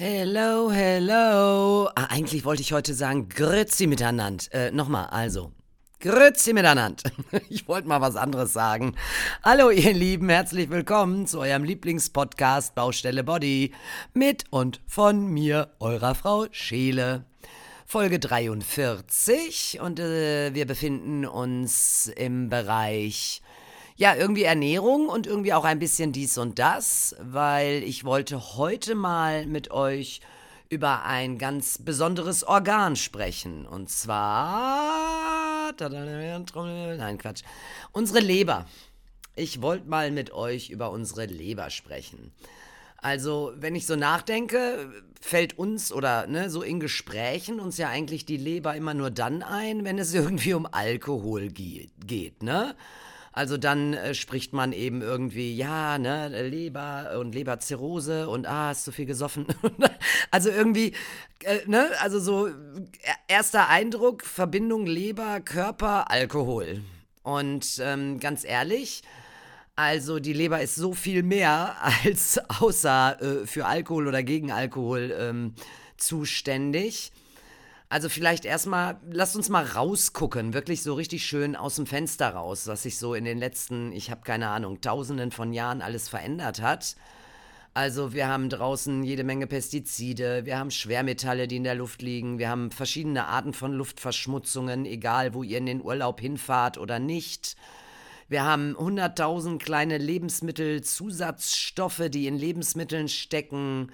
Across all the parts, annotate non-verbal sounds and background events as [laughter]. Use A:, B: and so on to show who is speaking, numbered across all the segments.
A: Hello, hello. Ah, eigentlich wollte ich heute sagen Grüezi miteinander. Äh, nochmal, also. Grüezi miteinander. [laughs] Ich wollte mal was anderes sagen. Hallo, ihr Lieben, herzlich willkommen zu eurem Lieblingspodcast Baustelle Body. Mit und von mir, eurer Frau Scheele. Folge 43 und äh, wir befinden uns im Bereich ja, irgendwie Ernährung und irgendwie auch ein bisschen dies und das, weil ich wollte heute mal mit euch über ein ganz besonderes Organ sprechen. Und zwar. Nein, Quatsch. Unsere Leber. Ich wollte mal mit euch über unsere Leber sprechen. Also, wenn ich so nachdenke, fällt uns oder ne, so in Gesprächen uns ja eigentlich die Leber immer nur dann ein, wenn es [laughs] irgendwie um Alkohol geht, ne? Also dann äh, spricht man eben irgendwie, ja, ne, Leber und Leberzirrhose und ah, ist zu viel gesoffen. [laughs] also irgendwie, äh, ne, also so erster Eindruck, Verbindung Leber, Körper, Alkohol. Und ähm, ganz ehrlich, also die Leber ist so viel mehr [laughs] als außer äh, für Alkohol oder gegen Alkohol ähm, zuständig. Also vielleicht erstmal, lasst uns mal rausgucken, wirklich so richtig schön aus dem Fenster raus, was sich so in den letzten, ich habe keine Ahnung, tausenden von Jahren alles verändert hat. Also wir haben draußen jede Menge Pestizide, wir haben Schwermetalle, die in der Luft liegen, wir haben verschiedene Arten von Luftverschmutzungen, egal wo ihr in den Urlaub hinfahrt oder nicht. Wir haben 100.000 kleine Lebensmittelzusatzstoffe, die in Lebensmitteln stecken.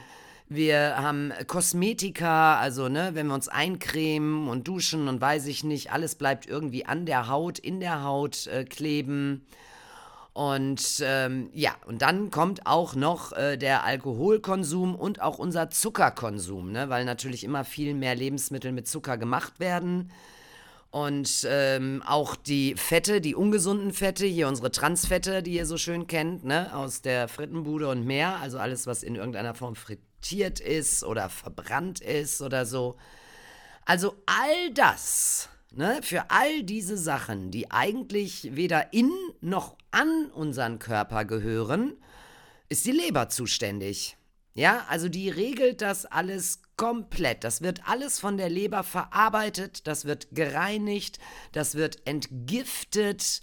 A: Wir haben Kosmetika, also ne, wenn wir uns eincremen und duschen und weiß ich nicht, alles bleibt irgendwie an der Haut, in der Haut äh, kleben. Und ähm, ja, und dann kommt auch noch äh, der Alkoholkonsum und auch unser Zuckerkonsum, ne? weil natürlich immer viel mehr Lebensmittel mit Zucker gemacht werden. Und ähm, auch die Fette, die ungesunden Fette, hier unsere Transfette, die ihr so schön kennt, ne? aus der Frittenbude und mehr, also alles, was in irgendeiner Form frittiert frittiert ist oder verbrannt ist oder so. Also all das, ne, für all diese Sachen, die eigentlich weder in noch an unseren Körper gehören, ist die Leber zuständig. Ja, also die regelt das alles komplett. Das wird alles von der Leber verarbeitet, das wird gereinigt, das wird entgiftet.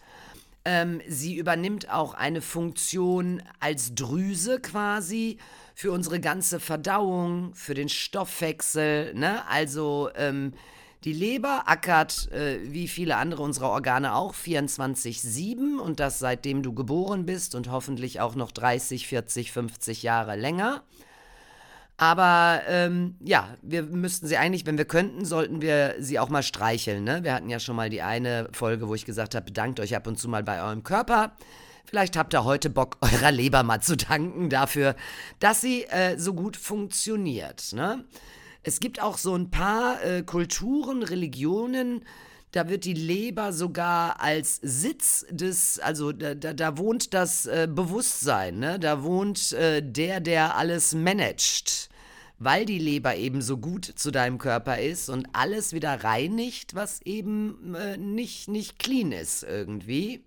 A: Ähm, sie übernimmt auch eine Funktion als Drüse quasi für unsere ganze Verdauung, für den Stoffwechsel. Ne? Also ähm, die Leber ackert, äh, wie viele andere unserer Organe auch, 24-7 und das seitdem du geboren bist und hoffentlich auch noch 30, 40, 50 Jahre länger. Aber ähm, ja, wir müssten sie eigentlich, wenn wir könnten, sollten wir sie auch mal streicheln. Ne? Wir hatten ja schon mal die eine Folge, wo ich gesagt habe, bedankt euch ab und zu mal bei eurem Körper. Vielleicht habt ihr heute Bock, [laughs] eurer Leber mal zu danken dafür, dass sie äh, so gut funktioniert. Ne? Es gibt auch so ein paar äh, Kulturen, Religionen, da wird die Leber sogar als Sitz des, also da, da, da wohnt das äh, Bewusstsein, ne? da wohnt äh, der, der alles managt, weil die Leber eben so gut zu deinem Körper ist und alles wieder reinigt, was eben äh, nicht, nicht clean ist irgendwie.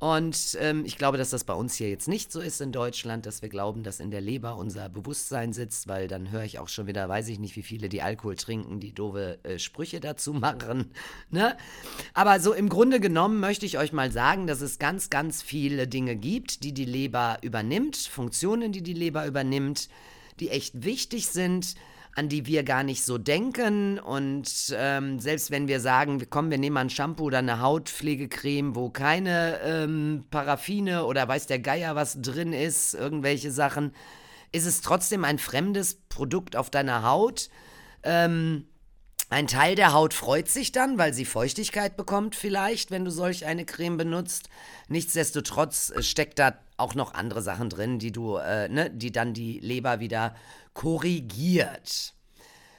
A: Und ähm, ich glaube, dass das bei uns hier jetzt nicht so ist in Deutschland, dass wir glauben, dass in der Leber unser Bewusstsein sitzt, weil dann höre ich auch schon wieder, weiß ich nicht, wie viele die Alkohol trinken, die doofe äh, Sprüche dazu [laughs] machen. Ne? Aber so im Grunde genommen möchte ich euch mal sagen, dass es ganz, ganz viele Dinge gibt, die die Leber übernimmt, Funktionen, die die Leber übernimmt, die echt wichtig sind an die wir gar nicht so denken. Und ähm, selbst wenn wir sagen, komm, wir nehmen mal ein Shampoo oder eine Hautpflegecreme, wo keine ähm, Paraffine oder weiß der Geier was drin ist, irgendwelche Sachen, ist es trotzdem ein fremdes Produkt auf deiner Haut. Ähm, ein Teil der Haut freut sich dann, weil sie Feuchtigkeit bekommt vielleicht, wenn du solch eine Creme benutzt. Nichtsdestotrotz äh, steckt da auch noch andere Sachen drin, die du, äh, ne, die dann die Leber wieder korrigiert.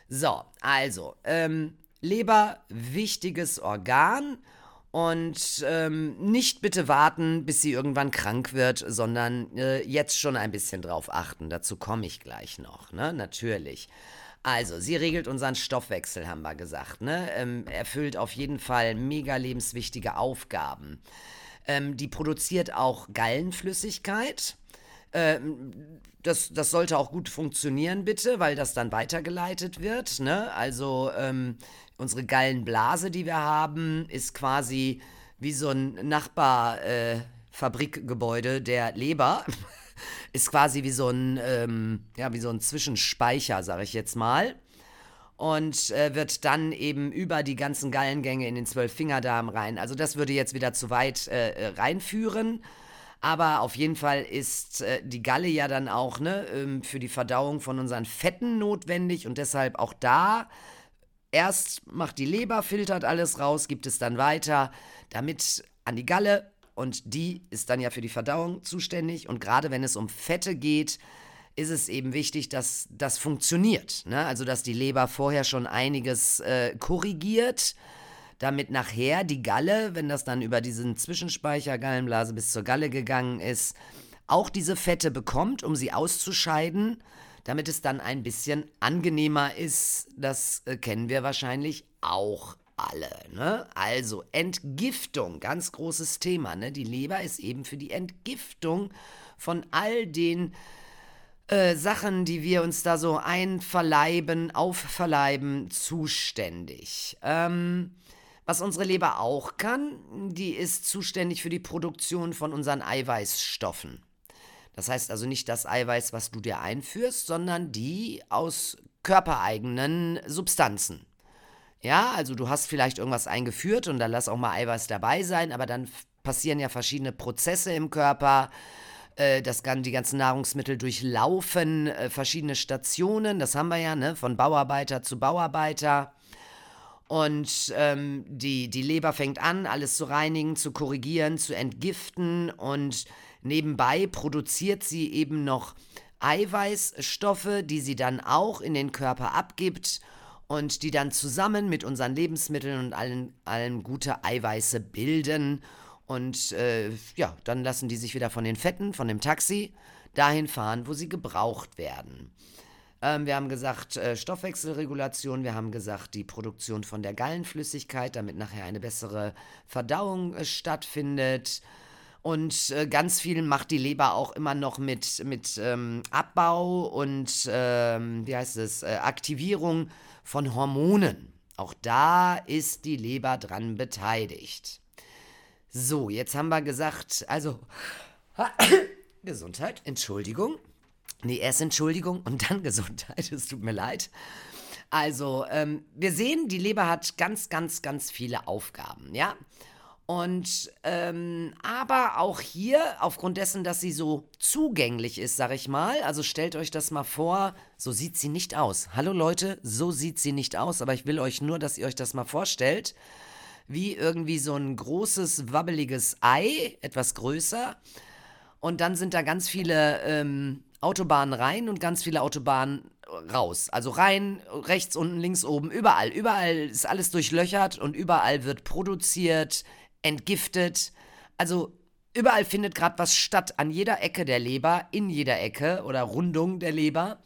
A: So, also, ähm, Leber, wichtiges Organ. Und ähm, nicht bitte warten, bis sie irgendwann krank wird, sondern äh, jetzt schon ein bisschen drauf achten. Dazu komme ich gleich noch, ne? Natürlich. Also, sie regelt unseren Stoffwechsel, haben wir gesagt, ne? Ähm, erfüllt auf jeden Fall mega lebenswichtige Aufgaben. Ähm, die produziert auch Gallenflüssigkeit Ähm, das, das sollte auch gut funktionieren, bitte, weil das dann weitergeleitet wird. Ne? Also ähm, unsere Gallenblase, die wir haben, ist quasi wie so ein Nachbarfabrikgebäude äh, der Leber. [laughs] ist quasi wie so ein, ähm, ja, wie so ein Zwischenspeicher, sag ich jetzt mal. Und äh, wird dann eben über die ganzen Gallengänge in den Zwölffingerdarm rein. Also das würde jetzt wieder zu weit äh, äh reinführen. Aber auf jeden Fall ist äh, die Galle ja dann auch ne, ähm, für die Verdauung von unseren Fetten notwendig und deshalb auch da erst macht die Leber, filtert alles raus, gibt es dann weiter, damit an die Galle und die ist dann ja für die Verdauung zuständig und gerade wenn es um Fette geht, ist es eben wichtig, dass das funktioniert. Ne? Also dass die Leber vorher schon einiges äh, korrigiert damit nachher die Galle, wenn das dann über diesen Zwischenspeicher Gallenblase bis zur Galle gegangen ist, auch diese Fette bekommt, um sie auszuscheiden, damit es dann ein bisschen angenehmer ist. Das äh, kennen wir wahrscheinlich auch alle. Ne? Also Entgiftung, ganz großes Thema. Ne? Die Leber ist eben für die Entgiftung von all den äh, Sachen, die wir uns da so einverleiben, aufverleiben, zuständig. Ähm, was unsere Leber auch kann, die ist zuständig für die Produktion von unseren Eiweißstoffen. Das heißt also nicht das Eiweiß, was du dir einführst, sondern die aus körpereigenen Substanzen. Ja, also du hast vielleicht irgendwas eingeführt und da lass auch mal Eiweiß dabei sein, aber dann passieren ja verschiedene Prozesse im Körper. Äh, das kann die ganzen Nahrungsmittel durchlaufen, äh, verschiedene Stationen, das haben wir ja, ne, von Bauarbeiter zu Bauarbeiter. Und ähm, die, die Leber fängt an, alles zu reinigen, zu korrigieren, zu entgiften. Und nebenbei produziert sie eben noch Eiweißstoffe, die sie dann auch in den Körper abgibt und die dann zusammen mit unseren Lebensmitteln und allen, allen gute Eiweiße bilden. Und äh, ja, dann lassen die sich wieder von den Fetten, von dem Taxi, dahin fahren, wo sie gebraucht werden. Ähm, wir haben gesagt äh, Stoffwechselregulation, wir haben gesagt die Produktion von der Gallenflüssigkeit, damit nachher eine bessere Verdauung äh, stattfindet. Und äh, ganz viel macht die Leber auch immer noch mit, mit ähm, Abbau und, ähm, wie heißt es, äh, Aktivierung von Hormonen. Auch da ist die Leber dran beteiligt. So, jetzt haben wir gesagt, also [coughs] Gesundheit, Entschuldigung. Nee, erst Entschuldigung und dann [laughs] Gesundheit. Es tut mir leid. Also, ähm, wir sehen, die Leber hat ganz, ganz, ganz viele Aufgaben, ja. Und, ähm, aber auch hier, aufgrund dessen, dass sie so zugänglich ist, sag ich mal, also stellt euch das mal vor, so sieht sie nicht aus. Hallo Leute, so sieht sie nicht aus, aber ich will euch nur, dass ihr euch das mal vorstellt, wie irgendwie so ein großes, wabbeliges Ei, etwas größer. Und dann sind da ganz viele, ähm, Autobahnen rein und ganz viele Autobahnen raus. Also rein, rechts, unten, links, oben, überall. Überall ist alles durchlöchert und überall wird produziert, entgiftet. Also überall findet gerade was statt, an jeder Ecke der Leber, in jeder Ecke oder Rundung der Leber.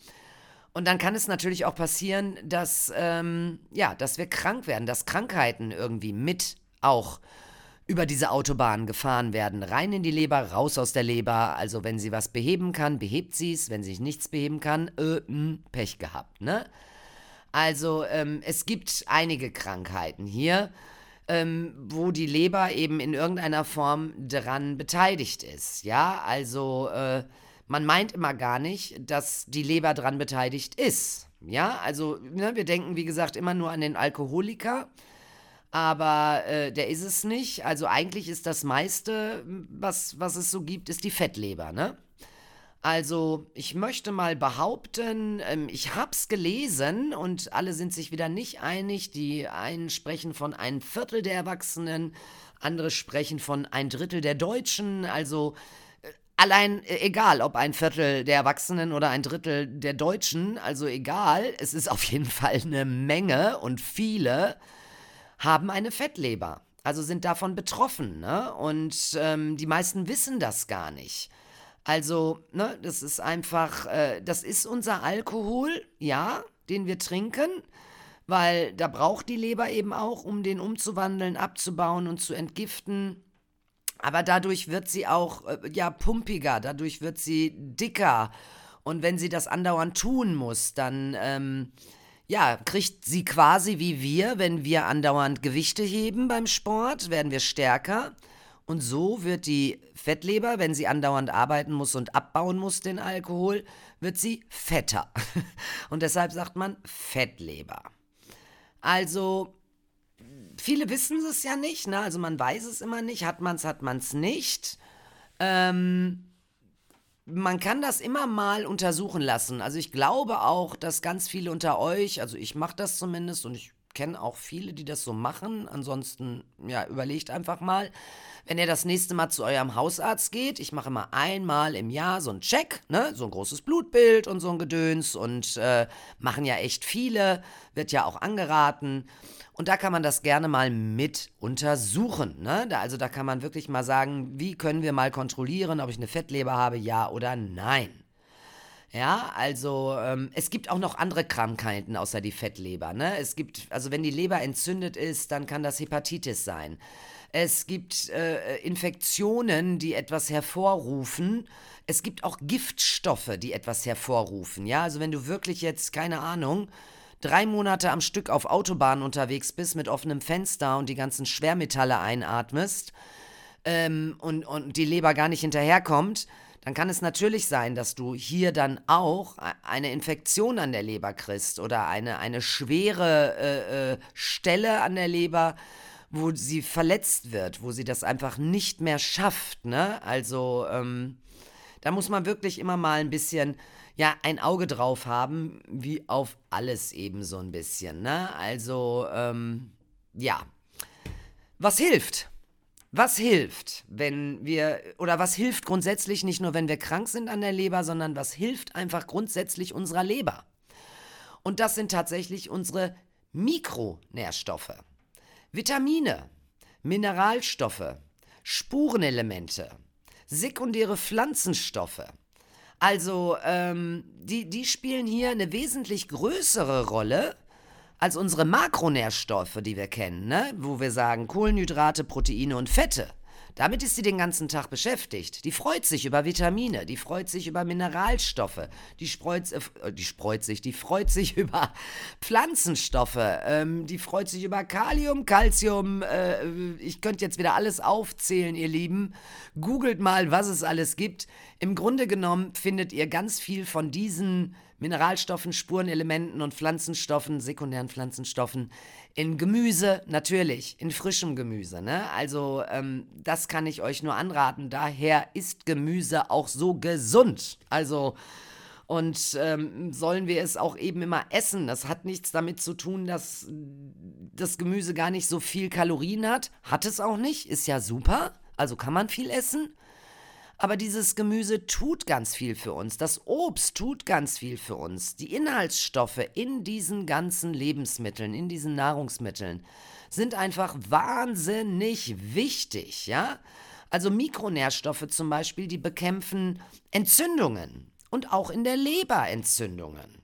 A: Und dann kann es natürlich auch passieren, dass, ähm, ja, dass wir krank werden, dass Krankheiten irgendwie mit auch über diese Autobahn gefahren werden. Rein in die Leber, raus aus der Leber. Also wenn sie was beheben kann, behebt sie es. Wenn sie nichts beheben kann, äh, mh, hm, Pech gehabt, ne? Also ähm, es gibt einige Krankheiten hier, ähm, wo die Leber eben in irgendeiner Form dran beteiligt ist. Ja, also äh, man meint immer gar nicht, dass die Leber dran beteiligt ist. Ja, also ne, wir denken, wie gesagt, immer nur an den Alkoholiker aber äh, der ist es nicht. Also eigentlich ist das meiste, was, was es so gibt, ist die Fettleber, ne? Also ich möchte mal behaupten, ähm, ich hab's gelesen und alle sind sich wieder nicht einig. Die einen sprechen von ein Viertel der Erwachsenen, andere sprechen von ein Drittel der Deutschen. Also allein äh, egal, ob ein Viertel der Erwachsenen oder ein Drittel der Deutschen, also egal, es ist auf jeden Fall eine Menge und viele haben eine Fettleber, also sind davon betroffen. Ne? Und ähm, die meisten wissen das gar nicht. Also, ne, das ist einfach, äh, das ist unser Alkohol, ja, den wir trinken, weil da braucht die Leber eben auch, um den umzuwandeln, abzubauen und zu entgiften. Aber dadurch wird sie auch äh, ja pumpiger, dadurch wird sie dicker. Und wenn sie das andauernd tun muss, dann ähm, ja, kriegt sie quasi wie wir, wenn wir andauernd Gewichte heben beim Sport, werden wir stärker. Und so wird die Fettleber, wenn sie andauernd arbeiten muss und abbauen muss den Alkohol, wird sie fetter. [laughs] Und deshalb sagt man Fettleber. Also, viele wissen es ja nicht, ne? Also man weiß es immer nicht. Hat man es, hat man es nicht. Ähm, man kann das immer mal untersuchen lassen. Also ich glaube auch, dass ganz viele unter euch, also ich mache das zumindest und ich kenne auch viele, die das so machen. Ansonsten, ja, überlegt einfach mal. Wenn ihr das nächste Mal zu eurem Hausarzt geht, ich mache immer einmal im Jahr so einen Check, ne, so ein großes Blutbild und so ein Gedöns und äh, machen ja echt viele, wird ja auch angeraten. Und da kann man das gerne mal mit untersuchen. Ne? Da, also da kann man wirklich mal sagen, wie können wir mal kontrollieren, ob ich eine Fettleber habe, ja oder nein. Ja, also ähm, es gibt auch noch andere Krankheiten außer die Fettleber. Ne? Es gibt, also wenn die Leber entzündet ist, dann kann das Hepatitis sein. Es gibt äh, Infektionen, die etwas hervorrufen. Es gibt auch Giftstoffe, die etwas hervorrufen. Ja, also wenn du wirklich jetzt, keine Ahnung, drei Monate am Stück auf Autobahnen unterwegs bist mit offenem Fenster und die ganzen Schwermetalle einatmest ähm, und, und die Leber gar nicht hinterherkommt, dann kann es natürlich sein, dass du hier dann auch e-, eine Infektion an der Leber kriegst oder eine, eine schwere äh, äh, Stelle an der Leber, wo sie verletzt wird, wo sie das einfach nicht mehr schafft. Ne? Also ähm, da muss man wirklich immer mal ein bisschen ja ein Auge drauf haben, wie auf alles eben so ein bisschen. Ne? Also ähm, ja, was hilft? Was hilft, wenn wir, oder was hilft grundsätzlich nicht nur, wenn wir krank sind an der Leber, sondern was hilft einfach grundsätzlich unserer Leber? Und das sind tatsächlich unsere Mikronährstoffe. Vitamine, Mineralstoffe, Spurenelemente, sekundäre Pflanzenstoffe. Also, ähm, die, die spielen hier eine wesentlich größere Rolle als unsere Makronährstoffe, die wir kennen, ne? wo wir sagen Kohlenhydrate, Proteine und Fette. Damit ist sie den ganzen Tag beschäftigt. Die freut sich über Vitamine, die freut sich über Mineralstoffe, die, freut, äh, die freut sich, die freut sich [laughs] über Pflanzenstoffe, ähm, die freut sich über Kalium, Calcium. Äh, ich könnte jetzt wieder alles aufzählen, ihr Lieben. Googelt mal, was es alles gibt. Im Grunde genommen findet ihr ganz viel von diesen Mineralstoffen, Spurenelementen und Pflanzenstoffen, sekundären Pflanzenstoffen in Gemüse, natürlich, in frischem Gemüse. Ne? Also ähm, das kann ich euch nur anraten. Daher ist Gemüse auch so gesund. Also und ähm, sollen wir es auch eben immer essen. Das hat nichts damit zu tun, dass das Gemüse gar nicht so viel Kalorien hat. Hat es auch nicht, ist ja super. Also kann man viel essen. Aber dieses Gemüse tut ganz viel für uns. Das Obst tut ganz viel für uns. Die Inhaltsstoffe in diesen ganzen Lebensmitteln, in diesen Nahrungsmitteln sind einfach wahnsinnig wichtig, ja? Also Mikronährstoffe zum Beispiel, die bekämpfen Entzündungen und auch in der Leber Entzündungen.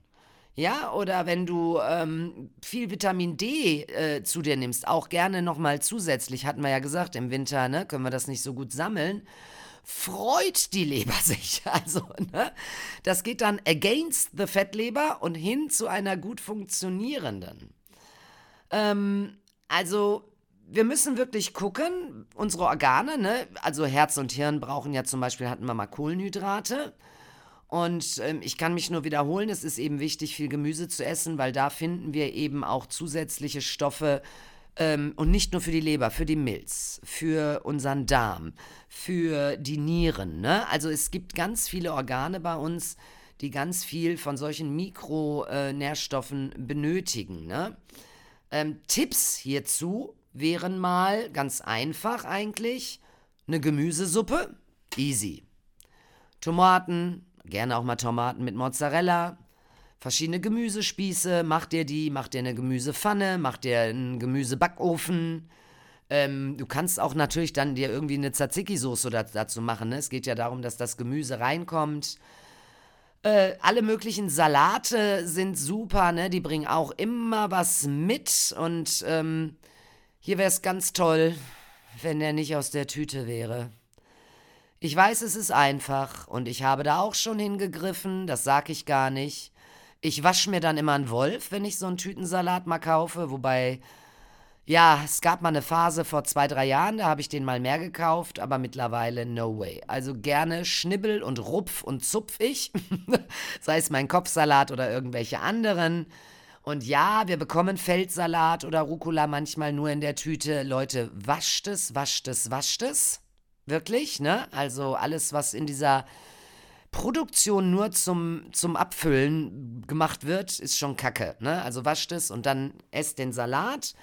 A: Ja, oder wenn du ähm, viel Vitamin D äh, zu dir nimmst, auch gerne nochmal zusätzlich, hatten wir ja gesagt, im Winter ne, können wir das nicht so gut sammeln freut die Leber [laughs] sich. Also, ne? Das geht dann against the Fettleber und hin zu einer gut funktionierenden. Ähm, also, wir müssen wirklich gucken, unsere Organe, ne? also Herz und Hirn brauchen ja zum Beispiel, hatten wir mal Kohlenhydrate. Und ähm, ich kann mich nur wiederholen, es ist eben wichtig, viel Gemüse zu essen, weil da finden wir eben auch zusätzliche Stoffe, ähm, und nicht nur für die Leber, für die Milz, für unseren Darm, für die Nieren. Ne? Also es gibt ganz viele Organe bei uns, die ganz viel von solchen Mikronährstoffen benötigen. Ne? Ähm, Tipps hierzu wären mal ganz einfach eigentlich eine Gemüsesuppe, easy. Tomaten, gerne auch mal Tomaten mit Mozzarella, verschiedene Gemüsespieße, mach dir die, mach dir eine Gemüsepfanne, mach dir einen Gemüsebackofen. Ähm, du kannst auch natürlich dann dir irgendwie eine Tzatziki-Soße dazu machen. Ne? Es geht ja darum, dass das Gemüse reinkommt. Äh, alle möglichen Salate sind super, ne? Die bringen auch immer was mit. Und ähm, hier wäre es ganz toll, wenn der nicht aus der Tüte wäre. Ich weiß, es ist einfach und ich habe da auch schon hingegriffen, das sag ich gar nicht. Ich wasche mir dann immer einen Wolf, wenn ich so einen Tütensalat mal kaufe, wobei, ja, es gab mal eine Phase vor zwei, drei Jahren, da habe ich den mal mehr gekauft, aber mittlerweile no way. Also gerne schnibbel und rupf und zupf ich, [laughs] sei es mein Kopfsalat oder irgendwelche anderen. Und ja, wir bekommen Feldsalat oder Rucola manchmal nur in der Tüte. Leute, wascht es, wascht es, wascht es. Wirklich, ne? Also alles, was in dieser Produktion nur zum, zum Abfüllen gemacht wird, ist schon kacke, ne? Also wascht es und dann esst den Salat.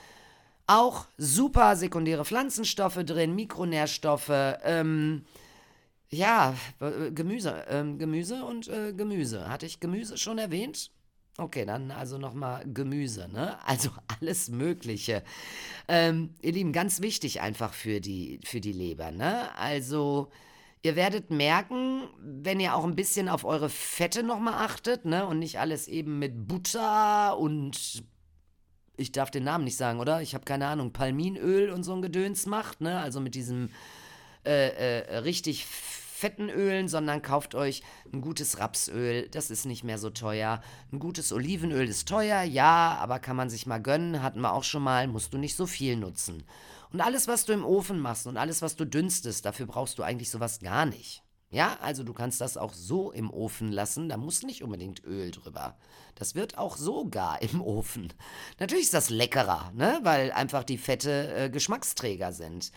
A: Auch super sekundäre Pflanzenstoffe drin, Mikronährstoffe, ähm, ja, äh, Gemüse, ähm, Gemüse und äh, Gemüse. Hatte ich Gemüse schon erwähnt? Okay, dann also nochmal Gemüse, ne? Also [laughs] alles Mögliche. Ähm, ihr Lieben, ganz wichtig einfach für die, für die Leber, ne? Also, ihr werdet merken, wenn ihr auch ein bisschen auf eure Fette nochmal achtet, ne? Und nicht alles eben mit Butter und ich darf den Namen nicht sagen, oder? Ich habe keine Ahnung, Palminöl und so ein Gedöns macht, ne? Also mit diesem äh, äh, richtig fetten Ölen, sondern kauft euch ein gutes Rapsöl, das ist nicht mehr so teuer. Ein gutes Olivenöl ist teuer, ja, aber kann man sich mal gönnen, hatten wir auch schon mal, musst du nicht so viel nutzen. Und alles, was du im Ofen machst und alles, was du dünstest, dafür brauchst du eigentlich sowas gar nicht. Ja, also du kannst das auch so im Ofen lassen, da muss nicht unbedingt Öl drüber. Das wird auch so gar [laughs] im Ofen. Natürlich ist das leckerer, ne? weil einfach die Fette äh, Geschmacksträger sind.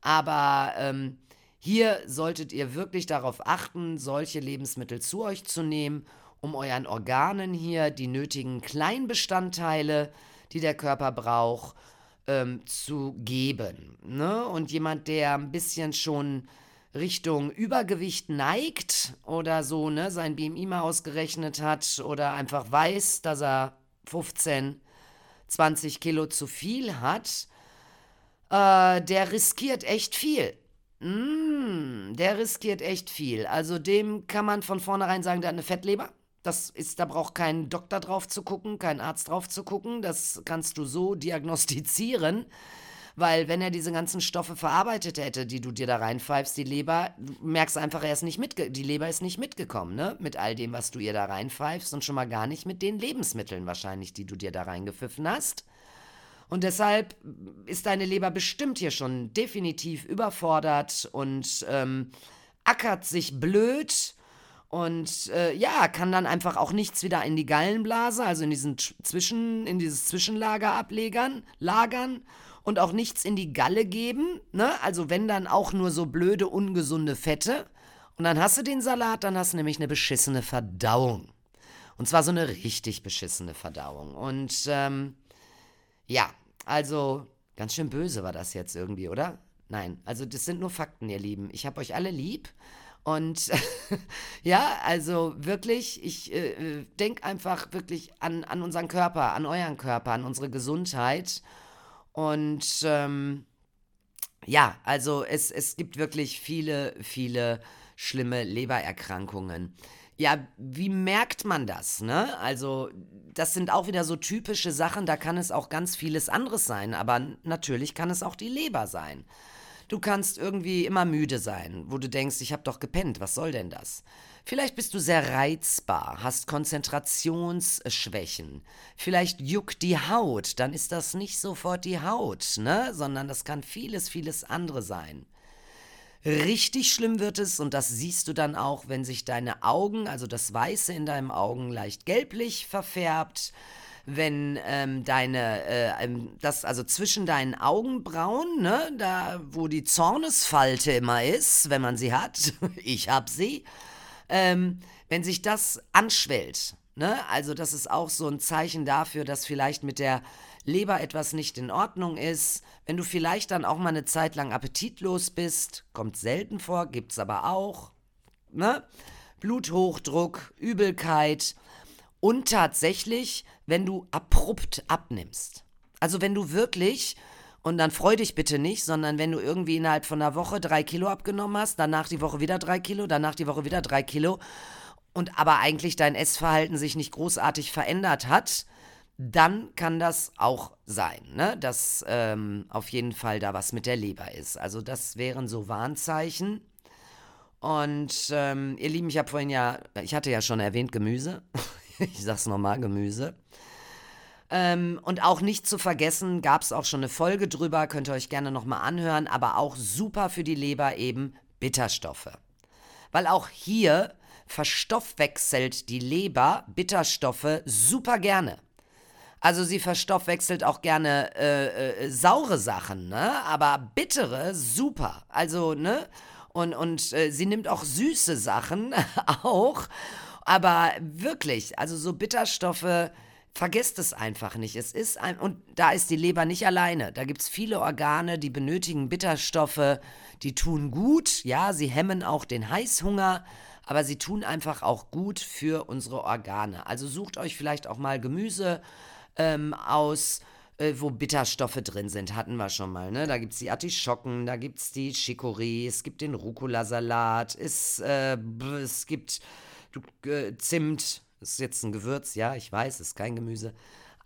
A: Aber ähm, hier solltet ihr wirklich darauf achten, solche Lebensmittel zu euch zu nehmen, um euren Organen hier die nötigen Kleinbestandteile, die der Körper braucht, ähm, zu geben. Ne? Und jemand, der ein bisschen schon Richtung Übergewicht neigt oder so, ne, sein BMI mal ausgerechnet hat oder einfach weiß, dass er 15, 20 Kilo zu viel hat, äh, der riskiert echt viel. Mm, der riskiert echt viel. Also dem kann man von vornherein sagen, der hat eine Fettleber. Das ist, da braucht kein Doktor drauf zu gucken, kein Arzt drauf zu gucken. Das kannst du so diagnostizieren. Weil wenn er diese ganzen Stoffe verarbeitet hätte, die du dir da reinpfeifst, die Leber, du merkst einfach, er ist nicht mitge die Leber ist nicht mitgekommen, ne? Mit all dem, was du ihr da reinpfeifst und schon mal gar nicht mit den Lebensmitteln wahrscheinlich, die du dir da reingepfiffen hast. Und deshalb ist deine Leber bestimmt hier schon definitiv überfordert und ähm, ackert sich blöd und äh, ja, kann dann einfach auch nichts wieder in die Gallenblase, also in diesen Zwischen, in dieses Zwischenlager ablegern, lagern und auch nichts in die Galle geben, ne? Also wenn dann auch nur so blöde, ungesunde Fette. Und dann hast du den Salat, dann hast du nämlich eine beschissene Verdauung. Und zwar so eine richtig beschissene Verdauung. Und ähm, ja, also ganz schön böse war das jetzt irgendwie, oder? Nein, also das sind nur Fakten, ihr Lieben. Ich habe euch alle lieb. Und [laughs] ja, also wirklich, ich äh, denke einfach wirklich an, an unseren Körper, an euren Körper, an unsere Gesundheit. Und ähm, ja, also es, es gibt wirklich viele, viele schlimme Lebererkrankungen. Ja, wie merkt man das, ne? Also, das sind auch wieder so typische Sachen, da kann es auch ganz vieles anderes sein, aber natürlich kann es auch die Leber sein. Du kannst irgendwie immer müde sein, wo du denkst, ich habe doch gepennt, was soll denn das? Vielleicht bist du sehr reizbar, hast Konzentrationsschwächen. Vielleicht juckt die Haut, dann ist das nicht sofort die Haut, ne? Sondern das kann vieles, vieles andere sein. Richtig schlimm wird es, und das siehst du dann auch, wenn sich deine Augen, also das Weiße in deinem Augen leicht gelblich verfärbt, wenn ähm, deine, äh, das, also zwischen deinen Augenbrauen, ne, da wo die Zornesfalte immer ist, wenn man sie hat, [laughs] ich hab sie, ähm, wenn sich das anschwellt, ne, also das ist auch so ein Zeichen dafür, dass vielleicht mit der Leber etwas nicht in Ordnung ist, wenn du vielleicht dann auch mal eine Zeit lang appetitlos bist, kommt selten vor, gibt's aber auch, ne? Bluthochdruck, Übelkeit und tatsächlich, wenn du abrupt abnimmst. Also wenn du wirklich, und dann freu dich bitte nicht, sondern wenn du irgendwie innerhalb von einer Woche drei Kilo abgenommen hast, danach die Woche wieder drei Kilo, danach die Woche wieder drei Kilo und aber eigentlich dein Essverhalten sich nicht großartig verändert hat, dann kann das auch sein, ne? dass ähm, auf jeden Fall da was mit der Leber ist. Also das wären so Warnzeichen. Und ähm, ihr Lieben, ich habe vorhin ja, ich hatte ja schon erwähnt Gemüse. [laughs] ich sag's nochmal, Gemüse. Ähm, und auch nicht zu vergessen, gab es auch schon eine Folge drüber, könnt ihr euch gerne nochmal anhören, aber auch super für die Leber eben Bitterstoffe. Weil auch hier verstoffwechselt die Leber Bitterstoffe super gerne. Also sie verstoffwechselt auch gerne äh, äh, saure Sachen, ne? Aber bittere, super. Also, ne? Und, und äh, sie nimmt auch süße Sachen [laughs] auch. Aber wirklich, also so Bitterstoffe, vergesst es einfach nicht. Es ist ein, und da ist die Leber nicht alleine. Da gibt es viele Organe, die benötigen Bitterstoffe, die tun gut, ja, sie hemmen auch den Heißhunger, aber sie tun einfach auch gut für unsere Organe. Also sucht euch vielleicht auch mal Gemüse ähm, aus, äh, wo Bitterstoffe drin sind. Hatten wir schon mal, ne? Da gibt es die Artischocken, da gibt es die Chicorée, es gibt den Rucola-Salat, es, äh, es gibt du, äh, Zimt, ist jetzt ein Gewürz, ja, ich weiß, ist kein Gemüse.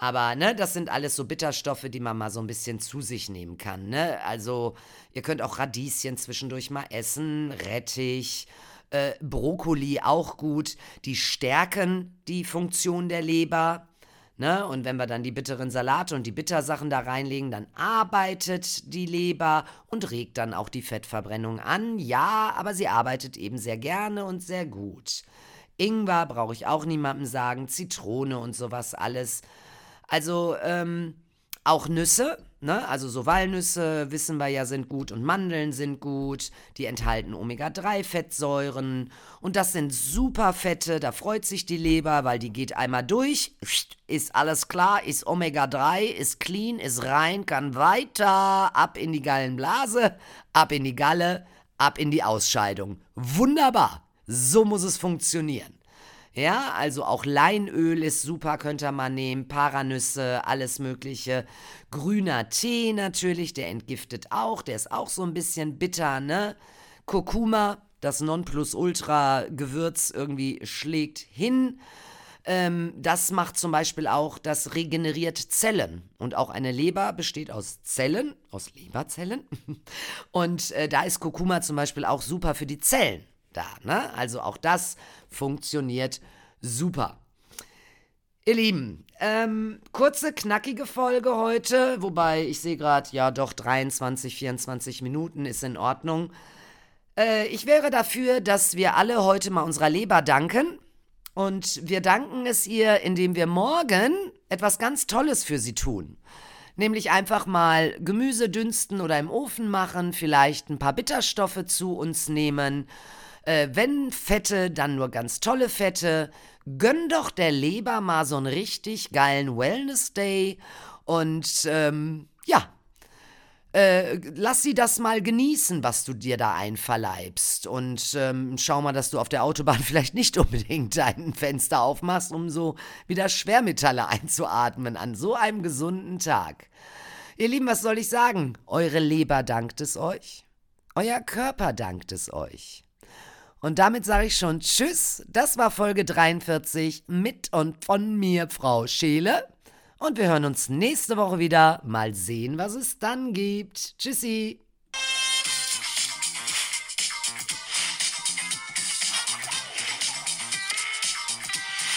A: Aber ne, das sind alles so Bitterstoffe, die man mal so ein bisschen zu sich nehmen kann. Ne? Also ihr könnt auch Radieschen zwischendurch mal essen, Rettich, äh, Brokkoli auch gut. Die stärken die Funktion der Leber. Ne? Und wenn wir dann die bitteren Salate und die Bittersachen da reinlegen, dann arbeitet die Leber und regt dann auch die Fettverbrennung an. Ja, aber sie arbeitet eben sehr gerne und sehr gut. Ingwer brauche ich auch niemandem sagen, Zitrone und sowas alles. Also ähm, auch Nüsse, ne? Also so Walnüsse wissen wir ja sind gut und Mandeln sind gut. Die enthalten Omega-3-Fettsäuren und das sind super Fette. Da freut sich die Leber, weil die geht einmal durch, ist alles klar, ist Omega-3, ist clean, ist rein, kann weiter ab in die Gallenblase, ab in die Galle, ab in die Ausscheidung. Wunderbar. So muss es funktionieren. Ja, also auch Leinöl ist super, könnte man nehmen, Paranüsse, alles Mögliche. Grüner Tee natürlich, der entgiftet auch, der ist auch so ein bisschen bitter, ne? Kurkuma, das Nonplusultra-Gewürz irgendwie schlägt hin. Ähm, das macht zum Beispiel auch, das regeneriert Zellen. Und auch eine Leber besteht aus Zellen, aus Leberzellen. [laughs] Und äh, da ist Kurkuma zum Beispiel auch super für die Zellen da. Ne? Also auch das funktioniert super. Ihr Lieben, ähm, kurze, knackige Folge heute, wobei ich sehe gerade, ja doch, 23, 24 Minuten ist in Ordnung. Äh, ich wäre dafür, dass wir alle heute mal unserer Leber danken. Und wir danken es ihr, indem wir morgen etwas ganz Tolles für sie tun. Nämlich einfach mal Gemüse dünsten oder im Ofen machen, vielleicht ein paar Bitterstoffe zu uns nehmen äh, wenn Fette, dann nur ganz tolle Fette. Gönn doch der Leber mal so einen richtig geilen Wellness-Day. Und ähm, ja, äh, lass sie das mal genießen, was du dir da einverleibst. Und ähm, schau mal, dass du auf der Autobahn [laughs] vielleicht nicht unbedingt dein Fenster aufmachst, um so wieder Schwermetalle einzuatmen an so einem gesunden Tag. Ihr Lieben, was soll ich sagen? Eure Leber dankt es euch. Euer Körper dankt es euch. Und damit sage ich schon Tschüss. Das war Folge 43 mit und von mir, Frau Scheele. Und wir hören uns nächste Woche wieder. Mal sehen, was es dann gibt. Tschüssi.